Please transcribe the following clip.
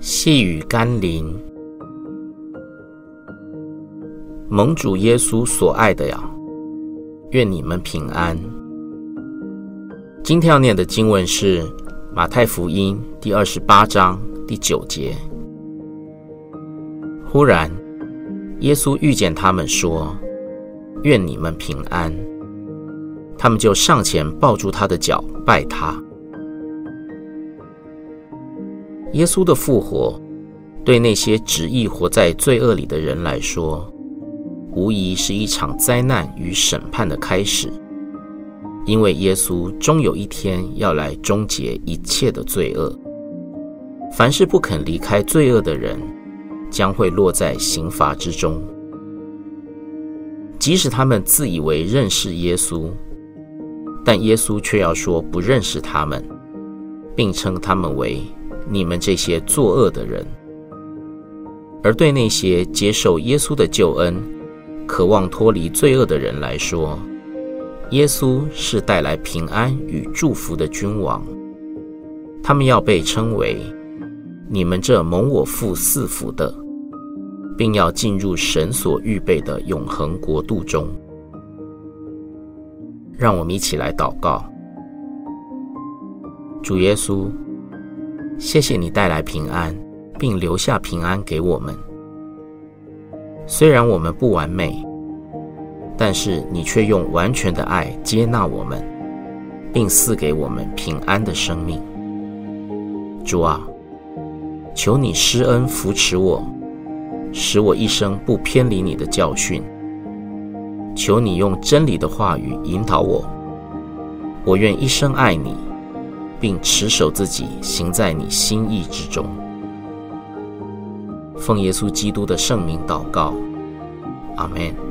细雨甘霖，蒙主耶稣所爱的呀，愿你们平安。今天要念的经文是马太福音第二十八章第九节。忽然，耶稣遇见他们，说：“愿你们平安。”他们就上前抱住他的脚，拜他。耶稣的复活，对那些执意活在罪恶里的人来说，无疑是一场灾难与审判的开始。因为耶稣终有一天要来终结一切的罪恶。凡是不肯离开罪恶的人，将会落在刑罚之中。即使他们自以为认识耶稣，但耶稣却要说不认识他们，并称他们为。你们这些作恶的人，而对那些接受耶稣的救恩、渴望脱离罪恶的人来说，耶稣是带来平安与祝福的君王。他们要被称为你们这蒙我父赐福的，并要进入神所预备的永恒国度中。让我们一起来祷告，主耶稣。谢谢你带来平安，并留下平安给我们。虽然我们不完美，但是你却用完全的爱接纳我们，并赐给我们平安的生命。主啊，求你施恩扶持我，使我一生不偏离你的教训。求你用真理的话语引导我，我愿一生爱你。并持守自己，行在你心意之中。奉耶稣基督的圣名祷告，阿门。